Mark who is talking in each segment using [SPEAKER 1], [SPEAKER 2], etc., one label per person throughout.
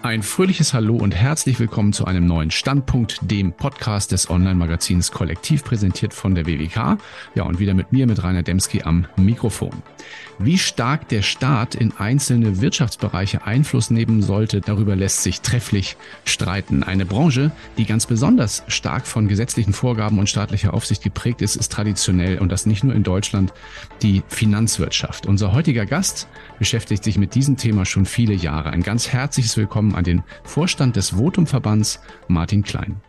[SPEAKER 1] Ein fröhliches Hallo und herzlich willkommen zu einem neuen Standpunkt, dem Podcast des Online-Magazins Kollektiv präsentiert von der WWK. Ja, und wieder mit mir, mit Rainer Demski am Mikrofon. Wie stark der Staat in einzelne Wirtschaftsbereiche Einfluss nehmen sollte, darüber lässt sich trefflich streiten. Eine Branche, die ganz besonders stark von gesetzlichen Vorgaben und staatlicher Aufsicht geprägt ist, ist traditionell und das nicht nur in Deutschland die Finanzwirtschaft. Unser heutiger Gast beschäftigt sich mit diesem Thema schon viele Jahre. Ein ganz herzliches Willkommen an den Vorstand des Votumverbands, Martin Klein.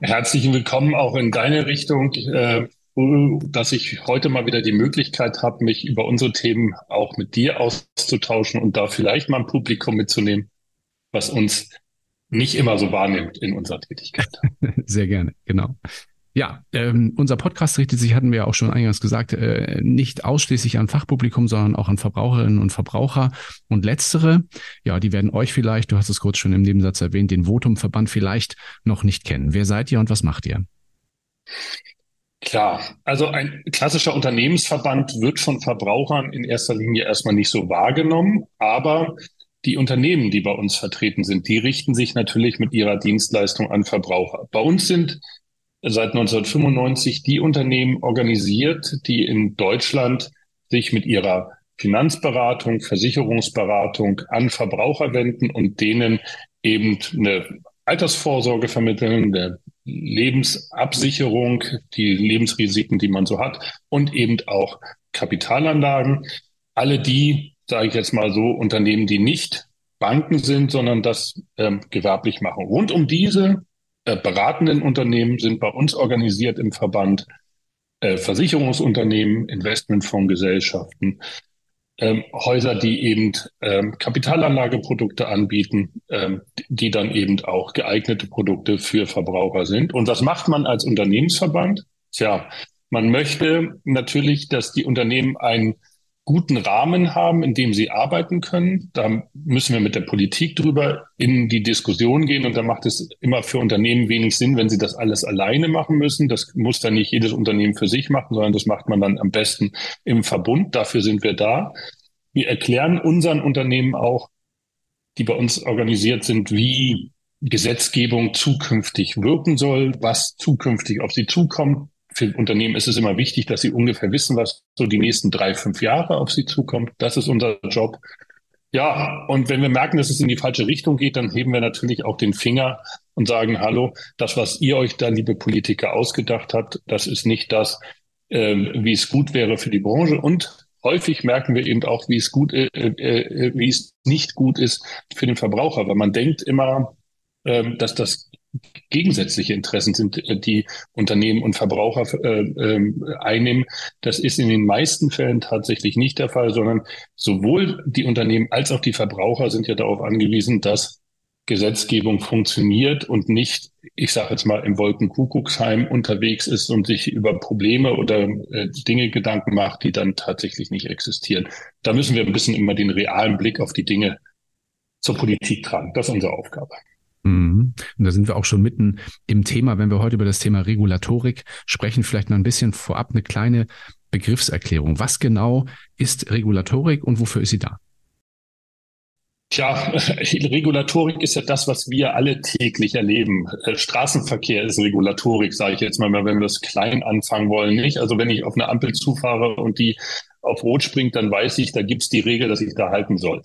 [SPEAKER 2] Herzlichen Willkommen auch in deine Richtung. Äh, dass ich heute mal wieder die Möglichkeit habe, mich über unsere Themen auch mit dir auszutauschen und da vielleicht mal ein Publikum mitzunehmen, was uns nicht immer so wahrnimmt in unserer Tätigkeit.
[SPEAKER 1] Sehr gerne, genau. Ja, ähm, unser Podcast richtet sich, hatten wir ja auch schon eingangs gesagt, äh, nicht ausschließlich an Fachpublikum, sondern auch an Verbraucherinnen und Verbraucher. Und letztere, ja, die werden euch vielleicht, du hast es kurz schon im Nebensatz erwähnt, den Votum-Verband vielleicht noch nicht kennen. Wer seid ihr und was macht ihr?
[SPEAKER 2] Klar, also ein klassischer Unternehmensverband wird von Verbrauchern in erster Linie erstmal nicht so wahrgenommen, aber die Unternehmen, die bei uns vertreten sind, die richten sich natürlich mit ihrer Dienstleistung an Verbraucher. Bei uns sind seit 1995 die Unternehmen organisiert, die in Deutschland sich mit ihrer Finanzberatung, Versicherungsberatung an Verbraucher wenden und denen eben eine Altersvorsorge vermitteln, eine Lebensabsicherung, die Lebensrisiken, die man so hat und eben auch Kapitalanlagen. Alle die, sage ich jetzt mal so, Unternehmen, die nicht Banken sind, sondern das ähm, gewerblich machen. Rund um diese äh, beratenden Unternehmen sind bei uns organisiert im Verband äh, Versicherungsunternehmen, Investmentfondsgesellschaften, ähm, Häuser, die eben ähm, Kapitalanlageprodukte anbieten, ähm, die dann eben auch geeignete Produkte für Verbraucher sind. Und was macht man als Unternehmensverband? Tja, man möchte natürlich, dass die Unternehmen einen guten Rahmen haben, in dem sie arbeiten können. Da müssen wir mit der Politik drüber in die Diskussion gehen. Und da macht es immer für Unternehmen wenig Sinn, wenn sie das alles alleine machen müssen. Das muss dann nicht jedes Unternehmen für sich machen, sondern das macht man dann am besten im Verbund. Dafür sind wir da. Wir erklären unseren Unternehmen auch, die bei uns organisiert sind, wie Gesetzgebung zukünftig wirken soll, was zukünftig auf sie zukommt, für Unternehmen ist es immer wichtig, dass sie ungefähr wissen, was so die nächsten drei, fünf Jahre auf sie zukommt. Das ist unser Job. Ja, und wenn wir merken, dass es in die falsche Richtung geht, dann heben wir natürlich auch den Finger und sagen, hallo, das, was ihr euch da, liebe Politiker, ausgedacht habt, das ist nicht das, äh, wie es gut wäre für die Branche. Und häufig merken wir eben auch, wie es gut, äh, äh, wie es nicht gut ist für den Verbraucher, weil man denkt immer, äh, dass das gegensätzliche Interessen sind, äh, die Unternehmen und Verbraucher äh, äh, einnehmen. Das ist in den meisten Fällen tatsächlich nicht der Fall, sondern sowohl die Unternehmen als auch die Verbraucher sind ja darauf angewiesen, dass Gesetzgebung funktioniert und nicht, ich sage jetzt mal, im Wolkenkuckucksheim unterwegs ist und sich über Probleme oder äh, Dinge Gedanken macht, die dann tatsächlich nicht existieren. Da müssen wir ein bisschen immer den realen Blick auf die Dinge zur Politik tragen. Das ist unsere Aufgabe.
[SPEAKER 1] Mhm. Und da sind wir auch schon mitten im Thema, wenn wir heute über das Thema Regulatorik sprechen, vielleicht noch ein bisschen vorab eine kleine Begriffserklärung. Was genau ist Regulatorik und wofür ist sie da?
[SPEAKER 2] Tja, Regulatorik ist ja das, was wir alle täglich erleben. Äh, Straßenverkehr ist Regulatorik, sage ich jetzt mal, wenn wir das klein anfangen wollen, nicht? Also wenn ich auf eine Ampel zufahre und die auf Rot springt, dann weiß ich, da gibt's die Regel, dass ich da halten soll.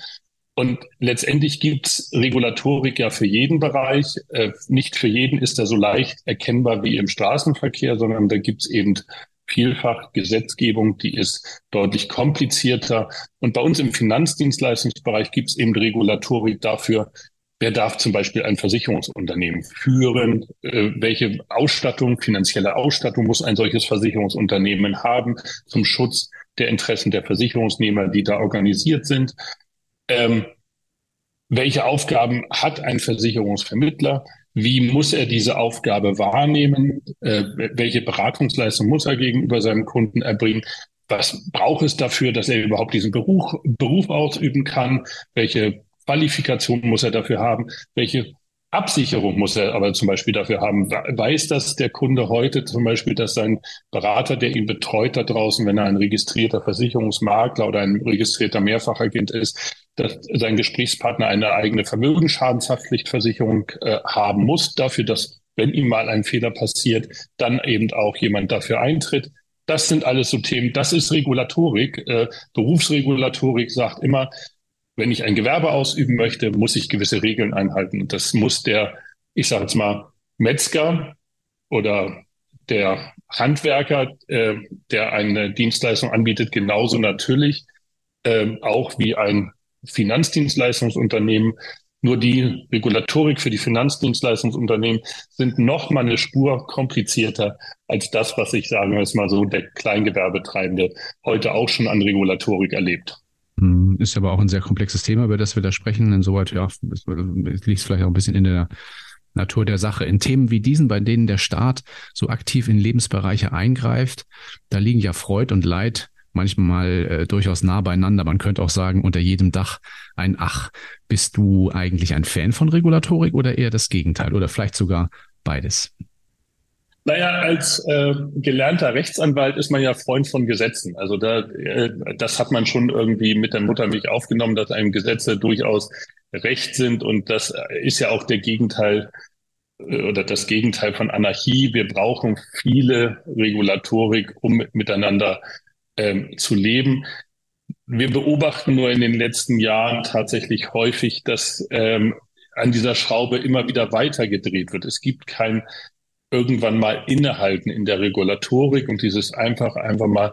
[SPEAKER 2] Und letztendlich gibt's Regulatorik ja für jeden Bereich. Äh, nicht für jeden ist er so leicht erkennbar wie im Straßenverkehr, sondern da gibt's eben vielfach Gesetzgebung, die ist deutlich komplizierter. Und bei uns im Finanzdienstleistungsbereich gibt's eben Regulatorik dafür, wer darf zum Beispiel ein Versicherungsunternehmen führen, äh, welche Ausstattung, finanzielle Ausstattung muss ein solches Versicherungsunternehmen haben zum Schutz der Interessen der Versicherungsnehmer, die da organisiert sind ähm, welche Aufgaben hat ein Versicherungsvermittler? Wie muss er diese Aufgabe wahrnehmen? Äh, welche Beratungsleistung muss er gegenüber seinem Kunden erbringen? Was braucht es dafür, dass er überhaupt diesen Beruf, Beruf ausüben kann? Welche Qualifikation muss er dafür haben? Welche Absicherung muss er aber zum Beispiel dafür haben. Weiß das der Kunde heute zum Beispiel, dass sein Berater, der ihn betreut da draußen, wenn er ein registrierter Versicherungsmakler oder ein registrierter Mehrfachagent ist, dass sein Gesprächspartner eine eigene Vermögensschadenshaftpflichtversicherung äh, haben muss, dafür, dass, wenn ihm mal ein Fehler passiert, dann eben auch jemand dafür eintritt. Das sind alles so Themen. Das ist Regulatorik. Äh, Berufsregulatorik sagt immer, wenn ich ein Gewerbe ausüben möchte, muss ich gewisse Regeln einhalten. Und das muss der, ich sage jetzt mal, Metzger oder der Handwerker, äh, der eine Dienstleistung anbietet, genauso natürlich äh, auch wie ein Finanzdienstleistungsunternehmen. Nur die Regulatorik für die Finanzdienstleistungsunternehmen sind noch mal eine Spur komplizierter als das, was ich sagen wir es mal so der Kleingewerbetreibende heute auch schon an Regulatorik erlebt.
[SPEAKER 1] Hm, ist aber auch ein sehr komplexes Thema, über das wir da sprechen. Insoweit, ja, es liegt vielleicht auch ein bisschen in der Natur der Sache. In Themen wie diesen, bei denen der Staat so aktiv in Lebensbereiche eingreift, da liegen ja Freud und Leid manchmal äh, durchaus nah beieinander. Man könnte auch sagen, unter jedem Dach ein Ach. Bist du eigentlich ein Fan von Regulatorik oder eher das Gegenteil oder vielleicht sogar beides?
[SPEAKER 2] Naja, als äh, gelernter Rechtsanwalt ist man ja Freund von Gesetzen. Also da, äh, das hat man schon irgendwie mit der Muttermilch aufgenommen, dass einem Gesetze durchaus recht sind. Und das ist ja auch der Gegenteil äh, oder das Gegenteil von Anarchie. Wir brauchen viele Regulatorik, um miteinander ähm, zu leben. Wir beobachten nur in den letzten Jahren tatsächlich häufig, dass ähm, an dieser Schraube immer wieder weitergedreht wird. Es gibt kein irgendwann mal innehalten in der Regulatorik und dieses einfach, einfach mal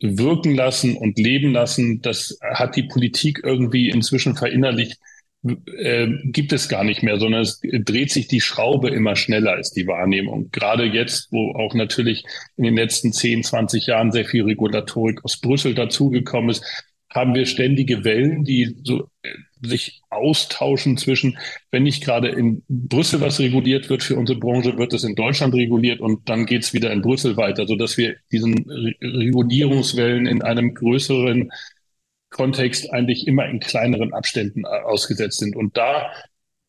[SPEAKER 2] wirken lassen und leben lassen, das hat die Politik irgendwie inzwischen verinnerlicht, äh, gibt es gar nicht mehr, sondern es dreht sich die Schraube immer schneller als die Wahrnehmung. Gerade jetzt, wo auch natürlich in den letzten 10, 20 Jahren sehr viel Regulatorik aus Brüssel dazugekommen ist, haben wir ständige Wellen, die so äh, sich austauschen zwischen, wenn nicht gerade in Brüssel was reguliert wird für unsere Branche, wird es in Deutschland reguliert und dann geht es wieder in Brüssel weiter, so dass wir diesen Regulierungswellen in einem größeren Kontext eigentlich immer in kleineren Abständen äh, ausgesetzt sind. Und da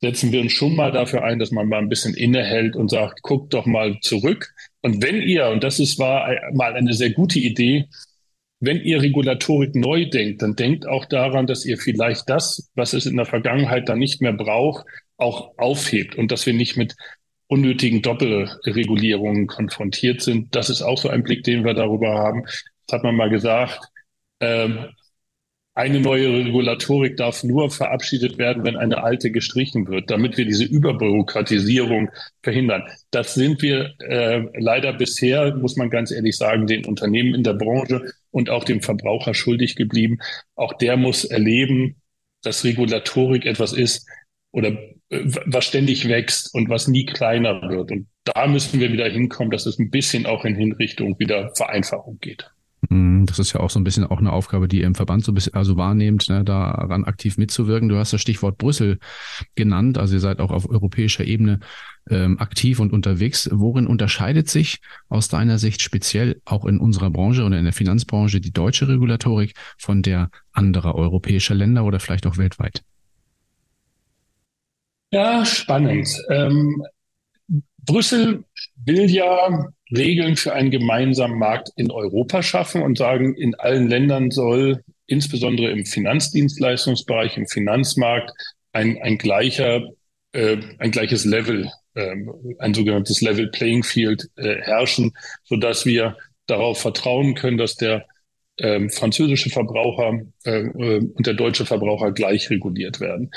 [SPEAKER 2] setzen wir uns schon mal dafür ein, dass man mal ein bisschen innehält und sagt, guckt doch mal zurück. Und wenn ihr, und das ist, war mal eine sehr gute Idee, wenn ihr Regulatorik neu denkt, dann denkt auch daran, dass ihr vielleicht das, was es in der Vergangenheit dann nicht mehr braucht, auch aufhebt und dass wir nicht mit unnötigen Doppelregulierungen konfrontiert sind. Das ist auch so ein Blick, den wir darüber haben. Das hat man mal gesagt. Ähm, eine neue Regulatorik darf nur verabschiedet werden, wenn eine alte gestrichen wird, damit wir diese Überbürokratisierung verhindern. Das sind wir äh, leider bisher, muss man ganz ehrlich sagen, den Unternehmen in der Branche und auch dem Verbraucher schuldig geblieben. Auch der muss erleben, dass Regulatorik etwas ist oder äh, was ständig wächst und was nie kleiner wird. Und da müssen wir wieder hinkommen, dass es ein bisschen auch in Hinrichtung wieder Vereinfachung geht.
[SPEAKER 1] Mhm, das ist ja auch so ein bisschen auch eine Aufgabe, die ihr im Verband so ein bisschen also wahrnehmt, ne, daran aktiv mitzuwirken. Du hast das Stichwort Brüssel genannt, also ihr seid auch auf europäischer Ebene ähm, aktiv und unterwegs. Worin unterscheidet sich aus deiner Sicht speziell auch in unserer Branche oder in der Finanzbranche die deutsche Regulatorik von der anderer europäischer Länder oder vielleicht auch weltweit?
[SPEAKER 2] Ja, spannend. Ähm, Brüssel will ja Regeln für einen gemeinsamen Markt in Europa schaffen und sagen, in allen Ländern soll insbesondere im Finanzdienstleistungsbereich, im Finanzmarkt ein, ein gleicher, äh, ein gleiches Level, äh, ein sogenanntes Level Playing Field äh, herrschen, so dass wir darauf vertrauen können, dass der äh, französische Verbraucher äh, äh, und der deutsche Verbraucher gleich reguliert werden.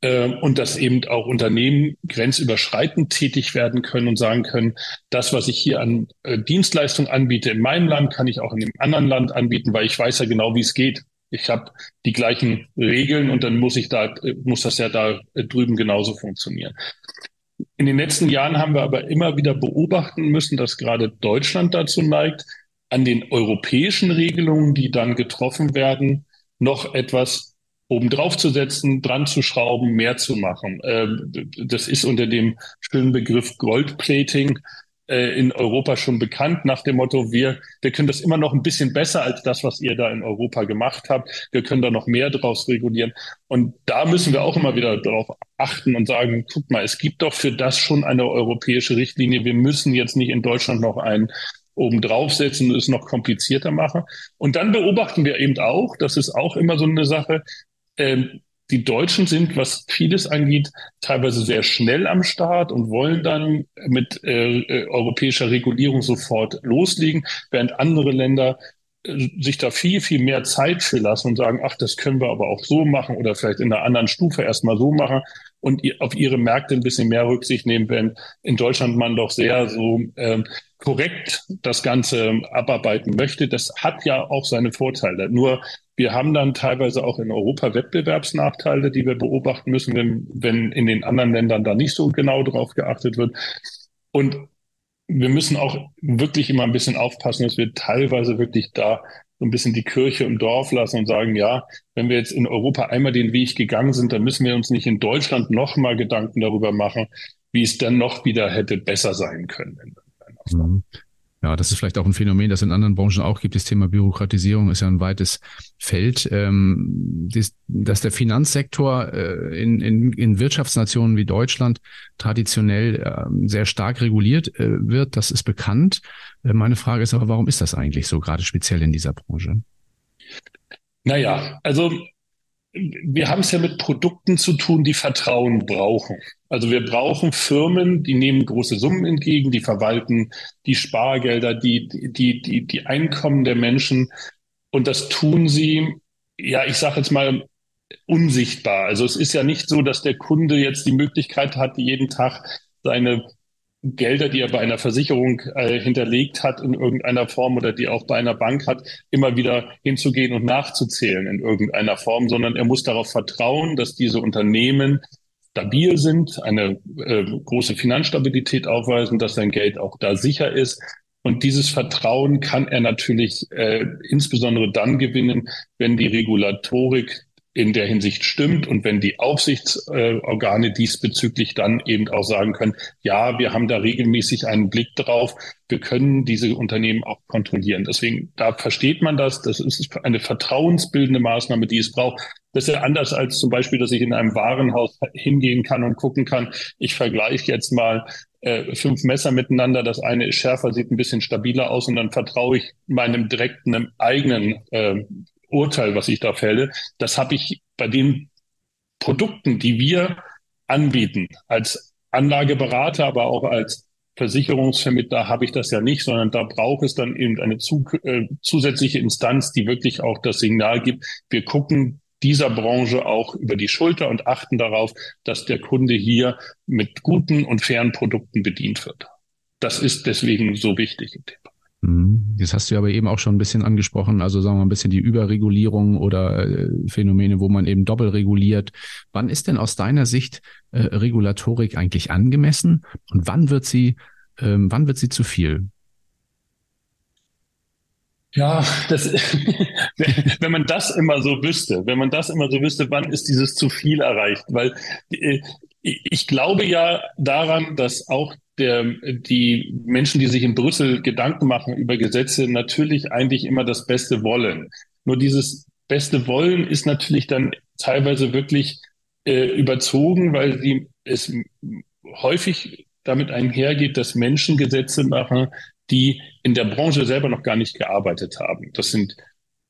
[SPEAKER 2] Ähm, und dass eben auch Unternehmen grenzüberschreitend tätig werden können und sagen können, das, was ich hier an äh, Dienstleistung anbiete in meinem Land, kann ich auch in dem anderen Land anbieten, weil ich weiß ja genau, wie es geht. Ich habe die gleichen Regeln und dann muss ich da, äh, muss das ja da äh, drüben genauso funktionieren. In den letzten Jahren haben wir aber immer wieder beobachten müssen, dass gerade Deutschland dazu neigt, an den europäischen Regelungen, die dann getroffen werden, noch etwas oben drauf zu setzen, dran zu schrauben, mehr zu machen. Ähm, das ist unter dem schönen Begriff Goldplating äh, in Europa schon bekannt, nach dem Motto, wir, wir können das immer noch ein bisschen besser als das, was ihr da in Europa gemacht habt. Wir können da noch mehr draus regulieren. Und da müssen wir auch immer wieder darauf achten und sagen, guck mal, es gibt doch für das schon eine europäische Richtlinie. Wir müssen jetzt nicht in Deutschland noch einen oben draufsetzen und es noch komplizierter machen. Und dann beobachten wir eben auch, das ist auch immer so eine Sache, ähm, die Deutschen sind, was vieles angeht, teilweise sehr schnell am Start und wollen dann mit äh, äh europäischer Regulierung sofort loslegen, während andere Länder äh, sich da viel, viel mehr Zeit für lassen und sagen, ach, das können wir aber auch so machen oder vielleicht in einer anderen Stufe erstmal so machen und auf ihre Märkte ein bisschen mehr Rücksicht nehmen, wenn in Deutschland man doch sehr so ähm, korrekt das Ganze abarbeiten möchte. Das hat ja auch seine Vorteile. Nur wir haben dann teilweise auch in Europa Wettbewerbsnachteile, die wir beobachten müssen, wenn, wenn in den anderen Ländern da nicht so genau drauf geachtet wird. Und wir müssen auch wirklich immer ein bisschen aufpassen, dass wir teilweise wirklich da so ein bisschen die Kirche im Dorf lassen und sagen, ja, wenn wir jetzt in Europa einmal den Weg gegangen sind, dann müssen wir uns nicht in Deutschland nochmal Gedanken darüber machen, wie es dann noch wieder hätte besser sein können.
[SPEAKER 1] Mhm. Ja, das ist vielleicht auch ein Phänomen, das in anderen Branchen auch gibt. Das Thema Bürokratisierung ist ja ein weites Feld. Ähm, das, dass der Finanzsektor äh, in, in, in Wirtschaftsnationen wie Deutschland traditionell äh, sehr stark reguliert äh, wird, das ist bekannt. Äh, meine Frage ist aber, warum ist das eigentlich so, gerade speziell in dieser Branche?
[SPEAKER 2] Naja, also wir haben es ja mit Produkten zu tun, die Vertrauen brauchen. Also wir brauchen Firmen, die nehmen große Summen entgegen, die verwalten die Spargelder, die, die, die, die Einkommen der Menschen. Und das tun sie, ja, ich sage jetzt mal, unsichtbar. Also es ist ja nicht so, dass der Kunde jetzt die Möglichkeit hat, jeden Tag seine Gelder, die er bei einer Versicherung äh, hinterlegt hat in irgendeiner Form oder die auch bei einer Bank hat, immer wieder hinzugehen und nachzuzählen in irgendeiner Form, sondern er muss darauf vertrauen, dass diese Unternehmen stabil sind, eine äh, große Finanzstabilität aufweisen, dass sein Geld auch da sicher ist. Und dieses Vertrauen kann er natürlich äh, insbesondere dann gewinnen, wenn die Regulatorik in der Hinsicht stimmt und wenn die Aufsichtsorgane diesbezüglich dann eben auch sagen können, ja, wir haben da regelmäßig einen Blick drauf, wir können diese Unternehmen auch kontrollieren. Deswegen, da versteht man das, das ist eine vertrauensbildende Maßnahme, die es braucht. Das ist ja anders als zum Beispiel, dass ich in einem Warenhaus hingehen kann und gucken kann, ich vergleiche jetzt mal äh, fünf Messer miteinander, das eine ist schärfer, sieht ein bisschen stabiler aus und dann vertraue ich meinem direkten eigenen äh, Urteil, was ich da fälle, das habe ich bei den Produkten, die wir anbieten, als Anlageberater, aber auch als Versicherungsvermittler habe ich das ja nicht, sondern da braucht es dann eben eine zu, äh, zusätzliche Instanz, die wirklich auch das Signal gibt. Wir gucken dieser Branche auch über die Schulter und achten darauf, dass der Kunde hier mit guten und fairen Produkten bedient wird. Das ist deswegen so wichtig Thema.
[SPEAKER 1] Mhm. Das hast du aber eben auch schon ein bisschen angesprochen, also sagen wir ein bisschen die Überregulierung oder äh, Phänomene, wo man eben doppelt reguliert. Wann ist denn aus deiner Sicht äh, Regulatorik eigentlich angemessen und wann wird sie, ähm, wann wird sie zu viel?
[SPEAKER 2] Ja, das, wenn man das immer so wüsste, wenn man das immer so wüsste, wann ist dieses zu viel erreicht? Weil äh, ich glaube ja daran, dass auch der, die Menschen, die sich in Brüssel Gedanken machen über Gesetze, natürlich eigentlich immer das Beste wollen. Nur dieses beste Wollen ist natürlich dann teilweise wirklich äh, überzogen, weil sie es häufig damit einhergeht, dass Menschen Gesetze machen, die in der Branche selber noch gar nicht gearbeitet haben. Das sind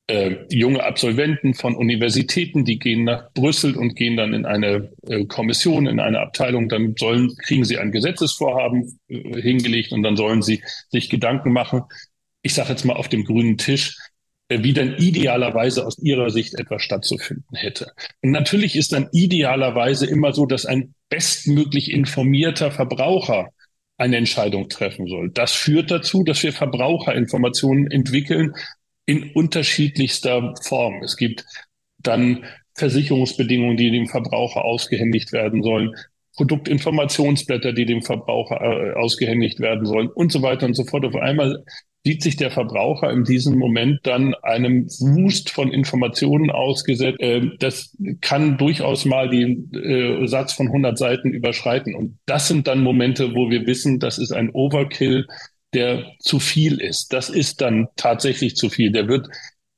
[SPEAKER 2] äh, junge Absolventen von Universitäten, die gehen nach Brüssel und gehen dann in eine äh, Kommission, in eine Abteilung, dann sollen, kriegen sie ein Gesetzesvorhaben äh, hingelegt und dann sollen sie sich Gedanken machen, ich sage jetzt mal auf dem grünen Tisch, äh, wie dann idealerweise aus ihrer Sicht etwas stattzufinden hätte. Und natürlich ist dann idealerweise immer so, dass ein bestmöglich informierter Verbraucher eine Entscheidung treffen soll. Das führt dazu, dass wir Verbraucherinformationen entwickeln, in unterschiedlichster Form. Es gibt dann Versicherungsbedingungen, die dem Verbraucher ausgehändigt werden sollen, Produktinformationsblätter, die dem Verbraucher äh, ausgehändigt werden sollen und so weiter und so fort. Auf einmal sieht sich der Verbraucher in diesem Moment dann einem Wust von Informationen ausgesetzt. Äh, das kann durchaus mal den äh, Satz von 100 Seiten überschreiten. Und das sind dann Momente, wo wir wissen, das ist ein Overkill, der zu viel ist. Das ist dann tatsächlich zu viel. Der wird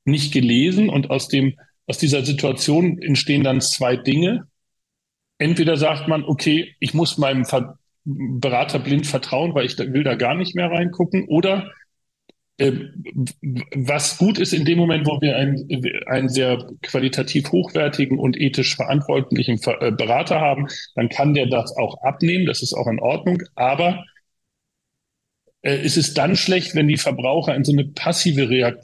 [SPEAKER 2] nicht gelesen und aus dem, aus dieser Situation entstehen dann zwei Dinge. Entweder sagt man, okay, ich muss meinem Ver Berater blind vertrauen, weil ich da, will da gar nicht mehr reingucken, oder ähm, was gut ist in dem Moment, wo wir einen, einen sehr qualitativ hochwertigen und ethisch verantwortlichen äh, Berater haben, dann kann der das auch abnehmen. Das ist auch in Ordnung. Aber äh, es ist dann schlecht, wenn die Verbraucher in so eine passive äh,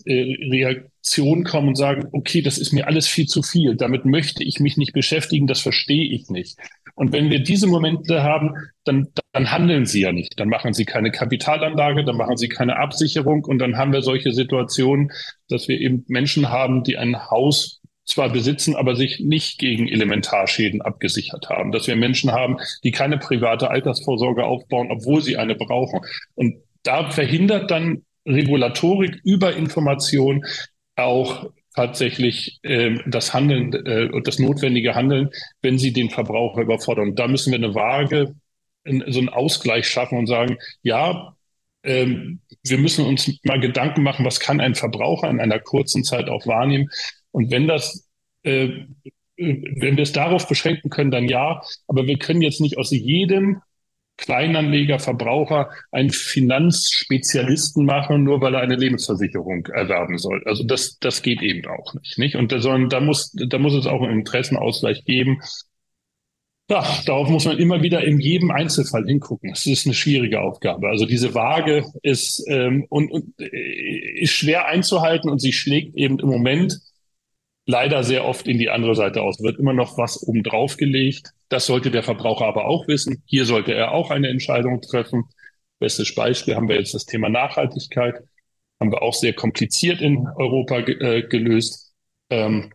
[SPEAKER 2] Reaktion kommen und sagen, okay, das ist mir alles viel zu viel, damit möchte ich mich nicht beschäftigen, das verstehe ich nicht. Und wenn wir diese Momente haben, dann, dann handeln sie ja nicht. Dann machen sie keine Kapitalanlage, dann machen sie keine Absicherung und dann haben wir solche Situationen, dass wir eben Menschen haben, die ein Haus zwar besitzen, aber sich nicht gegen Elementarschäden abgesichert haben. Dass wir Menschen haben, die keine private Altersvorsorge aufbauen, obwohl sie eine brauchen. Und da verhindert dann Regulatorik über Information auch tatsächlich äh, das Handeln äh, und das notwendige Handeln, wenn sie den Verbraucher überfordern. Da müssen wir eine Waage, so einen Ausgleich schaffen und sagen, ja, ähm, wir müssen uns mal Gedanken machen, was kann ein Verbraucher in einer kurzen Zeit auch wahrnehmen. Und wenn das äh, wenn wir es darauf beschränken können, dann ja. Aber wir können jetzt nicht aus jedem Kleinanleger, Verbraucher einen Finanzspezialisten machen, nur weil er eine Lebensversicherung erwerben soll. Also das, das geht eben auch nicht, nicht? Und da, sollen, da muss, da muss es auch einen Interessenausgleich geben. Ja, darauf muss man immer wieder in jedem Einzelfall hingucken. Es ist eine schwierige Aufgabe. Also diese Waage ist, ähm, und, und, äh, ist schwer einzuhalten und sie schlägt eben im Moment leider sehr oft in die andere Seite aus. Wird immer noch was obendrauf gelegt. Das sollte der Verbraucher aber auch wissen. Hier sollte er auch eine Entscheidung treffen. Bestes Beispiel haben wir jetzt das Thema Nachhaltigkeit. Haben wir auch sehr kompliziert in Europa äh, gelöst. Ähm,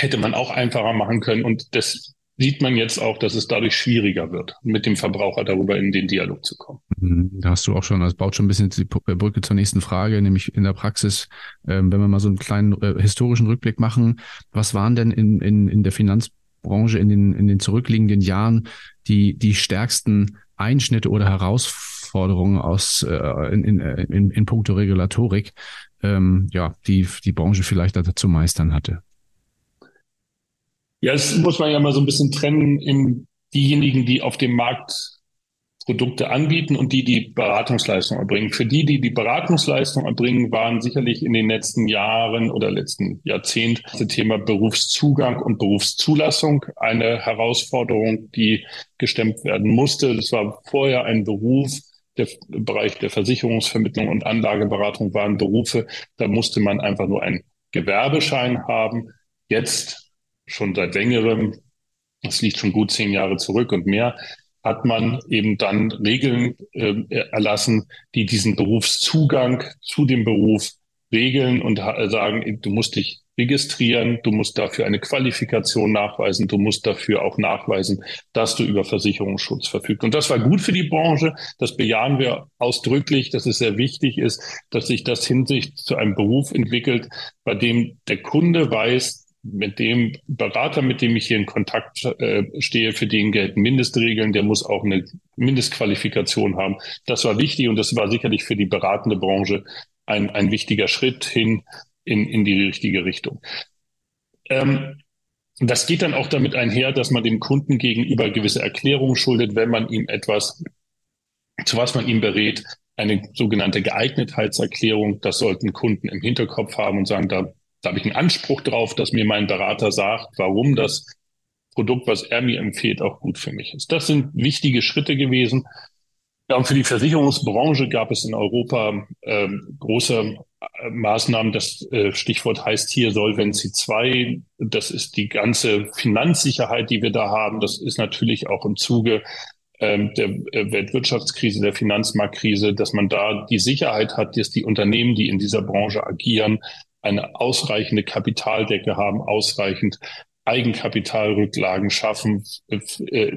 [SPEAKER 2] hätte man auch einfacher machen können. Und das sieht man jetzt auch, dass es dadurch schwieriger wird, mit dem Verbraucher darüber in den Dialog zu kommen.
[SPEAKER 1] Mhm. Da hast du auch schon, das baut schon ein bisschen die äh, Brücke zur nächsten Frage, nämlich in der Praxis, ähm, wenn wir mal so einen kleinen äh, historischen Rückblick machen, was waren denn in, in, in der Finanzbranche in den, in den zurückliegenden Jahren die, die stärksten Einschnitte oder Herausforderungen aus äh, in, in, in, in puncto Regulatorik, ähm, ja, die die Branche vielleicht dazu meistern hatte?
[SPEAKER 2] Ja, das muss man ja mal so ein bisschen trennen in diejenigen, die auf dem Markt Produkte anbieten und die, die Beratungsleistung erbringen. Für die, die die Beratungsleistung erbringen, waren sicherlich in den letzten Jahren oder letzten Jahrzehnt das Thema Berufszugang und Berufszulassung eine Herausforderung, die gestemmt werden musste. Das war vorher ein Beruf, der Bereich der Versicherungsvermittlung und Anlageberatung waren Berufe, da musste man einfach nur einen Gewerbeschein haben. Jetzt schon seit längerem, das liegt schon gut zehn Jahre zurück und mehr, hat man eben dann Regeln äh, erlassen, die diesen Berufszugang zu dem Beruf regeln und sagen, du musst dich registrieren, du musst dafür eine Qualifikation nachweisen, du musst dafür auch nachweisen, dass du über Versicherungsschutz verfügst. Und das war gut für die Branche, das bejahen wir ausdrücklich, dass es sehr wichtig ist, dass sich das hinsicht zu einem Beruf entwickelt, bei dem der Kunde weiß, mit dem Berater, mit dem ich hier in Kontakt äh, stehe, für den gelten Mindestregeln, der muss auch eine Mindestqualifikation haben. Das war wichtig und das war sicherlich für die beratende Branche ein, ein wichtiger Schritt hin in, in die richtige Richtung. Ähm, das geht dann auch damit einher, dass man dem Kunden gegenüber gewisse Erklärungen schuldet, wenn man ihm etwas, zu was man ihm berät, eine sogenannte Geeignetheitserklärung. Das sollten Kunden im Hinterkopf haben und sagen, da da habe ich einen Anspruch drauf, dass mir mein Berater sagt, warum das Produkt, was er mir empfiehlt, auch gut für mich ist. Das sind wichtige Schritte gewesen. Ja, und für die Versicherungsbranche gab es in Europa äh, große äh, Maßnahmen. Das äh, Stichwort heißt hier Solvency 2. Das ist die ganze Finanzsicherheit, die wir da haben. Das ist natürlich auch im Zuge ähm, der äh, Weltwirtschaftskrise, der Finanzmarktkrise, dass man da die Sicherheit hat, dass die Unternehmen, die in dieser Branche agieren, eine ausreichende Kapitaldecke haben, ausreichend Eigenkapitalrücklagen schaffen. Äh,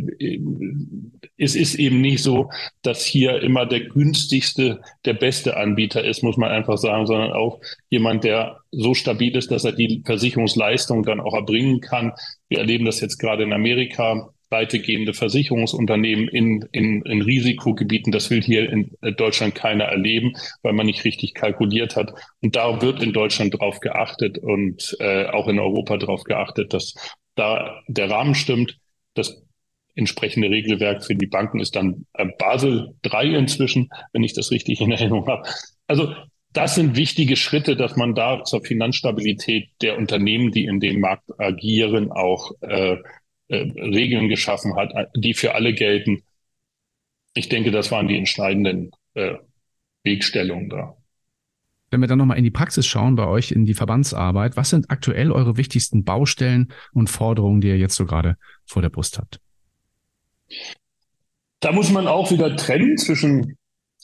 [SPEAKER 2] es ist eben nicht so, dass hier immer der günstigste, der beste Anbieter ist, muss man einfach sagen, sondern auch jemand, der so stabil ist, dass er die Versicherungsleistung dann auch erbringen kann. Wir erleben das jetzt gerade in Amerika gehende Versicherungsunternehmen in, in, in Risikogebieten. Das will hier in Deutschland keiner erleben, weil man nicht richtig kalkuliert hat. Und da wird in Deutschland drauf geachtet und äh, auch in Europa drauf geachtet, dass da der Rahmen stimmt. Das entsprechende Regelwerk für die Banken ist dann äh, Basel 3 inzwischen, wenn ich das richtig in Erinnerung habe. Also das sind wichtige Schritte, dass man da zur Finanzstabilität der Unternehmen, die in dem Markt agieren, auch äh, äh, Regeln geschaffen hat, die für alle gelten. Ich denke, das waren die entscheidenden äh, Wegstellungen da.
[SPEAKER 1] Wenn wir dann nochmal in die Praxis schauen, bei euch in die Verbandsarbeit, was sind aktuell eure wichtigsten Baustellen und Forderungen, die ihr jetzt so gerade vor der Brust habt?
[SPEAKER 2] Da muss man auch wieder trennen zwischen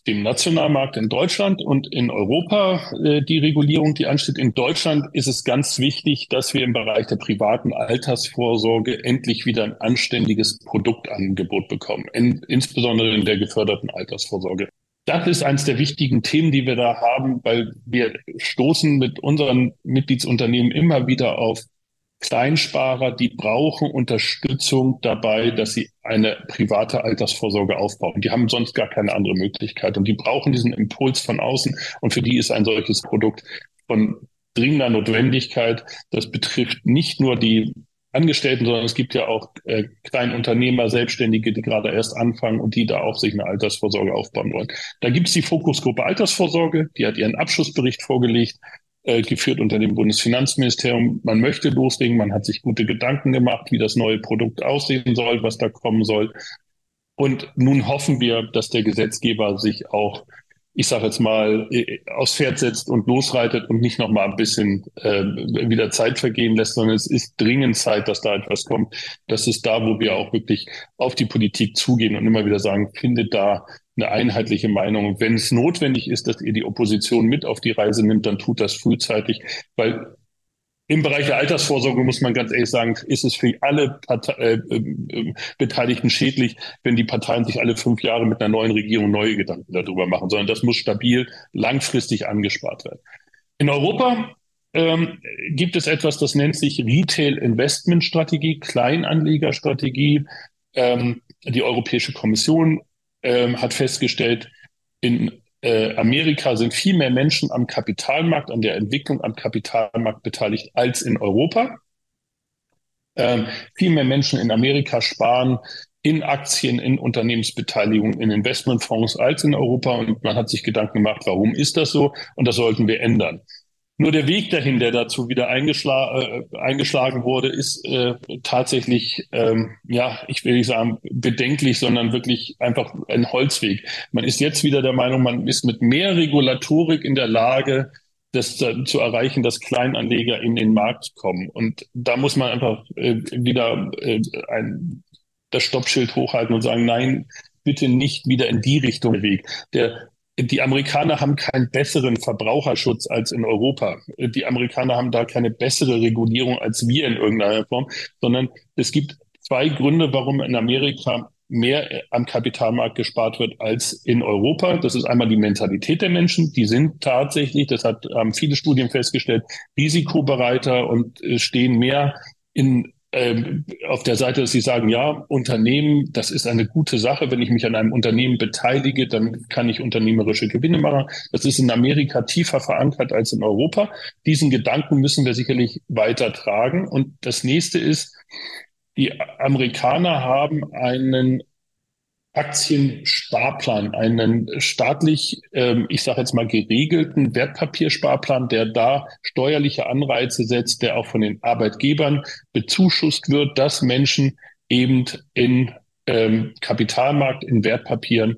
[SPEAKER 2] dem Nationalmarkt in Deutschland und in Europa äh, die Regulierung, die ansteht. In Deutschland ist es ganz wichtig, dass wir im Bereich der privaten Altersvorsorge endlich wieder ein anständiges Produktangebot bekommen, in, insbesondere in der geförderten Altersvorsorge. Das ist eines der wichtigen Themen, die wir da haben, weil wir stoßen mit unseren Mitgliedsunternehmen immer wieder auf Kleinsparer, die brauchen Unterstützung dabei, dass sie eine private Altersvorsorge aufbauen. Die haben sonst gar keine andere Möglichkeit und die brauchen diesen Impuls von außen und für die ist ein solches Produkt von dringender Notwendigkeit. Das betrifft nicht nur die Angestellten, sondern es gibt ja auch äh, Kleinunternehmer, Selbstständige, die gerade erst anfangen und die da auch sich eine Altersvorsorge aufbauen wollen. Da gibt es die Fokusgruppe Altersvorsorge, die hat ihren Abschlussbericht vorgelegt äh, geführt unter dem Bundesfinanzministerium. Man möchte loslegen, man hat sich gute Gedanken gemacht, wie das neue Produkt aussehen soll, was da kommen soll. Und nun hoffen wir, dass der Gesetzgeber sich auch, ich sage jetzt mal, äh, aufs Pferd setzt und losreitet und nicht noch mal ein bisschen äh, wieder Zeit vergehen lässt, sondern es ist dringend Zeit, dass da etwas kommt. Das ist da, wo wir auch wirklich auf die Politik zugehen und immer wieder sagen, findet da eine einheitliche Meinung. Wenn es notwendig ist, dass ihr die Opposition mit auf die Reise nimmt, dann tut das frühzeitig, weil im Bereich der Altersvorsorge muss man ganz ehrlich sagen, ist es für alle Partei, äh, äh, Beteiligten schädlich, wenn die Parteien sich alle fünf Jahre mit einer neuen Regierung neue Gedanken darüber machen, sondern das muss stabil, langfristig angespart werden. In Europa ähm, gibt es etwas, das nennt sich Retail Investment Strategie, Kleinanlegerstrategie. Ähm, die Europäische Kommission ähm, hat festgestellt, in äh, Amerika sind viel mehr Menschen am Kapitalmarkt, an der Entwicklung am Kapitalmarkt beteiligt als in Europa. Ähm, viel mehr Menschen in Amerika sparen in Aktien, in Unternehmensbeteiligung, in Investmentfonds als in Europa. Und man hat sich Gedanken gemacht, warum ist das so? Und das sollten wir ändern. Nur der Weg dahin, der dazu wieder eingeschla äh, eingeschlagen wurde, ist äh, tatsächlich, ähm, ja, ich will nicht sagen bedenklich, sondern wirklich einfach ein Holzweg. Man ist jetzt wieder der Meinung, man ist mit mehr Regulatorik in der Lage, das äh, zu erreichen, dass Kleinanleger in den Markt kommen. Und da muss man einfach äh, wieder äh, ein, das Stoppschild hochhalten und sagen, nein, bitte nicht wieder in die Richtung Weg. Der die Amerikaner haben keinen besseren Verbraucherschutz als in Europa. Die Amerikaner haben da keine bessere Regulierung als wir in irgendeiner Form, sondern es gibt zwei Gründe, warum in Amerika mehr am Kapitalmarkt gespart wird als in Europa. Das ist einmal die Mentalität der Menschen. Die sind tatsächlich, das hat, haben viele Studien festgestellt, risikobereiter und äh, stehen mehr in ähm, auf der Seite, dass sie sagen, ja, Unternehmen, das ist eine gute Sache. Wenn ich mich an einem Unternehmen beteilige, dann kann ich unternehmerische Gewinne machen. Das ist in Amerika tiefer verankert als in Europa. Diesen Gedanken müssen wir sicherlich weiter tragen. Und das nächste ist, die Amerikaner haben einen Aktiensparplan, einen staatlich, ähm, ich sage jetzt mal geregelten Wertpapiersparplan, der da steuerliche Anreize setzt, der auch von den Arbeitgebern bezuschusst wird, dass Menschen eben in ähm, Kapitalmarkt in Wertpapieren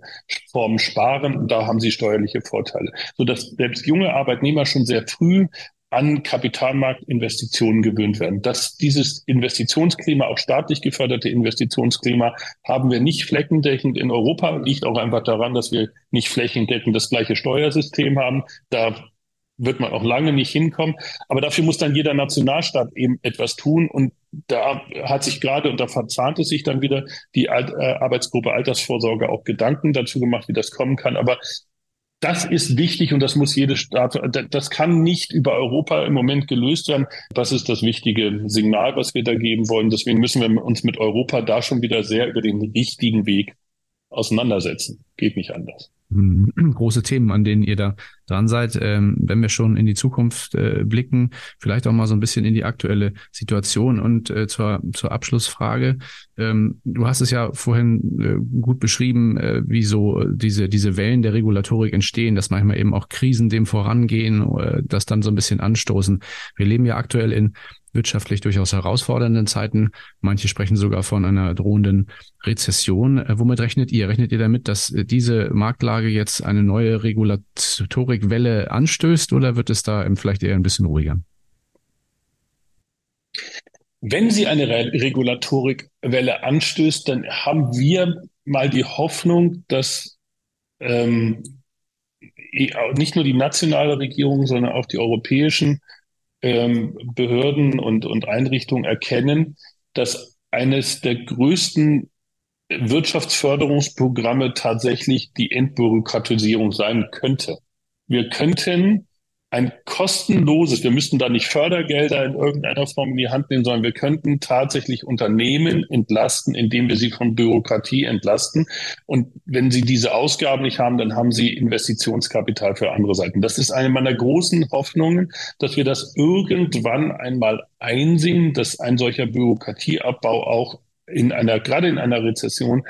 [SPEAKER 2] Formen sparen. Und da haben sie steuerliche Vorteile, so dass selbst junge Arbeitnehmer schon sehr früh an Kapitalmarktinvestitionen gewöhnt werden. Dass dieses Investitionsklima, auch staatlich geförderte Investitionsklima, haben wir nicht flächendeckend in Europa. Liegt auch einfach daran, dass wir nicht flächendeckend das gleiche Steuersystem haben. Da wird man auch lange nicht hinkommen. Aber dafür muss dann jeder Nationalstaat eben etwas tun. Und da hat sich gerade, und da verzahnt es sich dann wieder, die äh, Arbeitsgruppe Altersvorsorge auch Gedanken dazu gemacht, wie das kommen kann. Aber das ist wichtig und das muss jede Staat, das kann nicht über Europa im Moment gelöst werden. Das ist das wichtige Signal, was wir da geben wollen. Deswegen müssen wir uns mit Europa da schon wieder sehr über den richtigen Weg auseinandersetzen. Geht nicht anders.
[SPEAKER 1] große Themen, an denen ihr da dran seid. Ähm, wenn wir schon in die Zukunft äh, blicken, vielleicht auch mal so ein bisschen in die aktuelle Situation und äh, zur, zur Abschlussfrage. Ähm, du hast es ja vorhin äh, gut beschrieben, äh, wie so diese, diese Wellen der Regulatorik entstehen, dass manchmal eben auch Krisen dem vorangehen, äh, das dann so ein bisschen anstoßen. Wir leben ja aktuell in wirtschaftlich durchaus herausfordernden Zeiten. Manche sprechen sogar von einer drohenden Rezession. Äh, womit rechnet ihr? Rechnet ihr damit, dass äh, diese Marktlage jetzt eine neue Regulatorikwelle anstößt oder wird es da vielleicht eher ein bisschen ruhiger?
[SPEAKER 2] Wenn sie eine Re Regulatorikwelle anstößt, dann haben wir mal die Hoffnung, dass ähm, nicht nur die nationale Regierung, sondern auch die europäischen ähm, Behörden und, und Einrichtungen erkennen, dass eines der größten Wirtschaftsförderungsprogramme tatsächlich die Entbürokratisierung sein könnte. Wir könnten ein kostenloses, wir müssten da nicht Fördergelder in irgendeiner Form in die Hand nehmen, sondern wir könnten tatsächlich Unternehmen entlasten, indem wir sie von Bürokratie entlasten. Und wenn sie diese Ausgaben nicht haben, dann haben sie Investitionskapital für andere Seiten. Das ist eine meiner großen Hoffnungen, dass wir das irgendwann einmal einsehen, dass ein solcher Bürokratieabbau auch in einer, gerade in einer Rezession,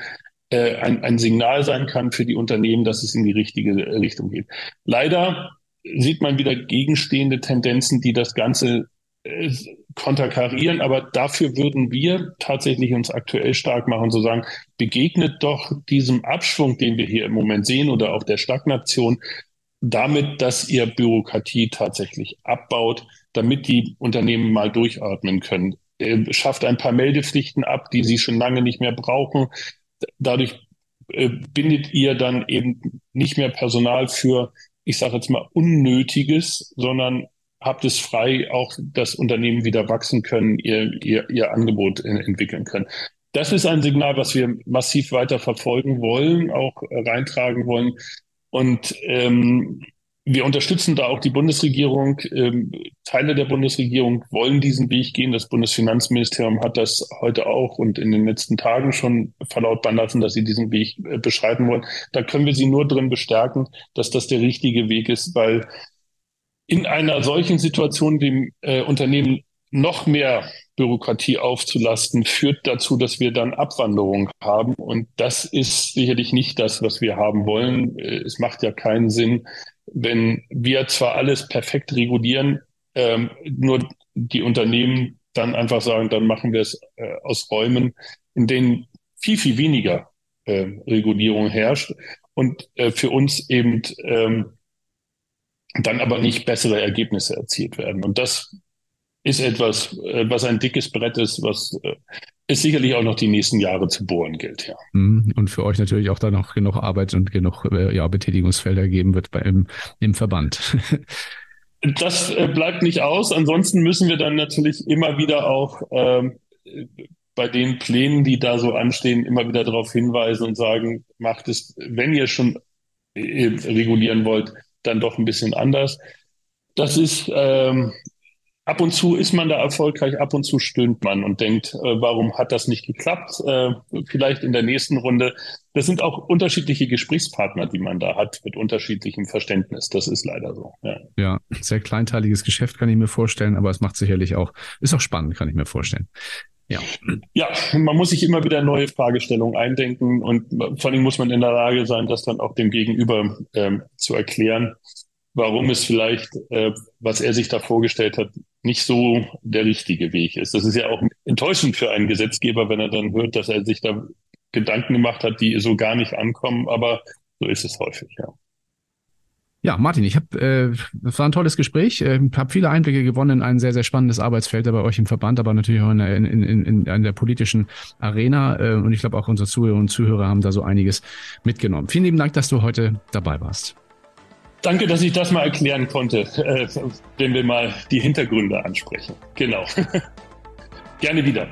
[SPEAKER 2] äh, ein, ein Signal sein kann für die Unternehmen, dass es in die richtige Richtung geht. Leider sieht man wieder gegenstehende Tendenzen, die das Ganze äh, konterkarieren, aber dafür würden wir tatsächlich uns aktuell stark machen, zu sagen, begegnet doch diesem Abschwung, den wir hier im Moment sehen oder auch der Stagnation, damit, dass ihr Bürokratie tatsächlich abbaut, damit die Unternehmen mal durchatmen können. Äh, schafft ein paar Meldepflichten ab, die sie schon lange nicht mehr brauchen. Dadurch äh, bindet ihr dann eben nicht mehr Personal für ich sage jetzt mal, Unnötiges, sondern habt es frei, auch das Unternehmen wieder wachsen können, ihr, ihr, ihr Angebot entwickeln können. Das ist ein Signal, was wir massiv weiter verfolgen wollen, auch reintragen wollen. Und ähm, wir unterstützen da auch die Bundesregierung. Ähm, Teile der Bundesregierung wollen diesen Weg gehen. Das Bundesfinanzministerium hat das heute auch und in den letzten Tagen schon verlautbaren lassen, dass sie diesen Weg äh, beschreiten wollen. Da können wir sie nur drin bestärken, dass das der richtige Weg ist, weil in einer solchen Situation dem äh, Unternehmen noch mehr Bürokratie aufzulasten, führt dazu, dass wir dann Abwanderung haben. Und das ist sicherlich nicht das, was wir haben wollen. Äh, es macht ja keinen Sinn, wenn wir zwar alles perfekt regulieren, ähm, nur die Unternehmen dann einfach sagen, dann machen wir es äh, aus Räumen, in denen viel, viel weniger äh, Regulierung herrscht und äh, für uns eben ähm, dann aber nicht bessere Ergebnisse erzielt werden. Und das ist etwas, äh, was ein dickes Brett ist, was äh, es sicherlich auch noch die nächsten Jahre zu bohren gilt, ja.
[SPEAKER 1] Mhm. Und für euch natürlich auch da noch genug Arbeit und genug äh, ja, Betätigungsfelder geben wird beim, im Verband.
[SPEAKER 2] Das bleibt nicht aus. Ansonsten müssen wir dann natürlich immer wieder auch ähm, bei den Plänen, die da so anstehen, immer wieder darauf hinweisen und sagen, macht es, wenn ihr schon regulieren wollt, dann doch ein bisschen anders. Das ist ähm, ab und zu ist man da erfolgreich, ab und zu stöhnt man und denkt, äh, warum hat das nicht geklappt? Äh, vielleicht in der nächsten Runde. Das sind auch unterschiedliche Gesprächspartner, die man da hat, mit unterschiedlichem Verständnis. Das ist leider so.
[SPEAKER 1] Ja, ja sehr kleinteiliges Geschäft kann ich mir vorstellen, aber es macht sicherlich auch, ist auch spannend, kann ich mir vorstellen.
[SPEAKER 2] Ja. ja, man muss sich immer wieder neue Fragestellungen eindenken und vor allem muss man in der Lage sein, das dann auch dem Gegenüber ähm, zu erklären warum es vielleicht, äh, was er sich da vorgestellt hat, nicht so der richtige Weg ist. Das ist ja auch enttäuschend für einen Gesetzgeber, wenn er dann hört, dass er sich da Gedanken gemacht hat, die so gar nicht ankommen, aber so ist es häufig, ja.
[SPEAKER 1] Ja, Martin, ich habe, äh, das war ein tolles Gespräch, äh, habe viele Einblicke gewonnen in ein sehr, sehr spannendes Arbeitsfeld bei euch im Verband, aber natürlich auch in, in, in, in, in der politischen Arena. Äh, und ich glaube auch unsere Zuhörerinnen und Zuhörer haben da so einiges mitgenommen. Vielen lieben Dank, dass du heute dabei warst.
[SPEAKER 2] Danke, dass ich das mal erklären konnte, äh, wenn wir mal die Hintergründe ansprechen. Genau. Gerne wieder.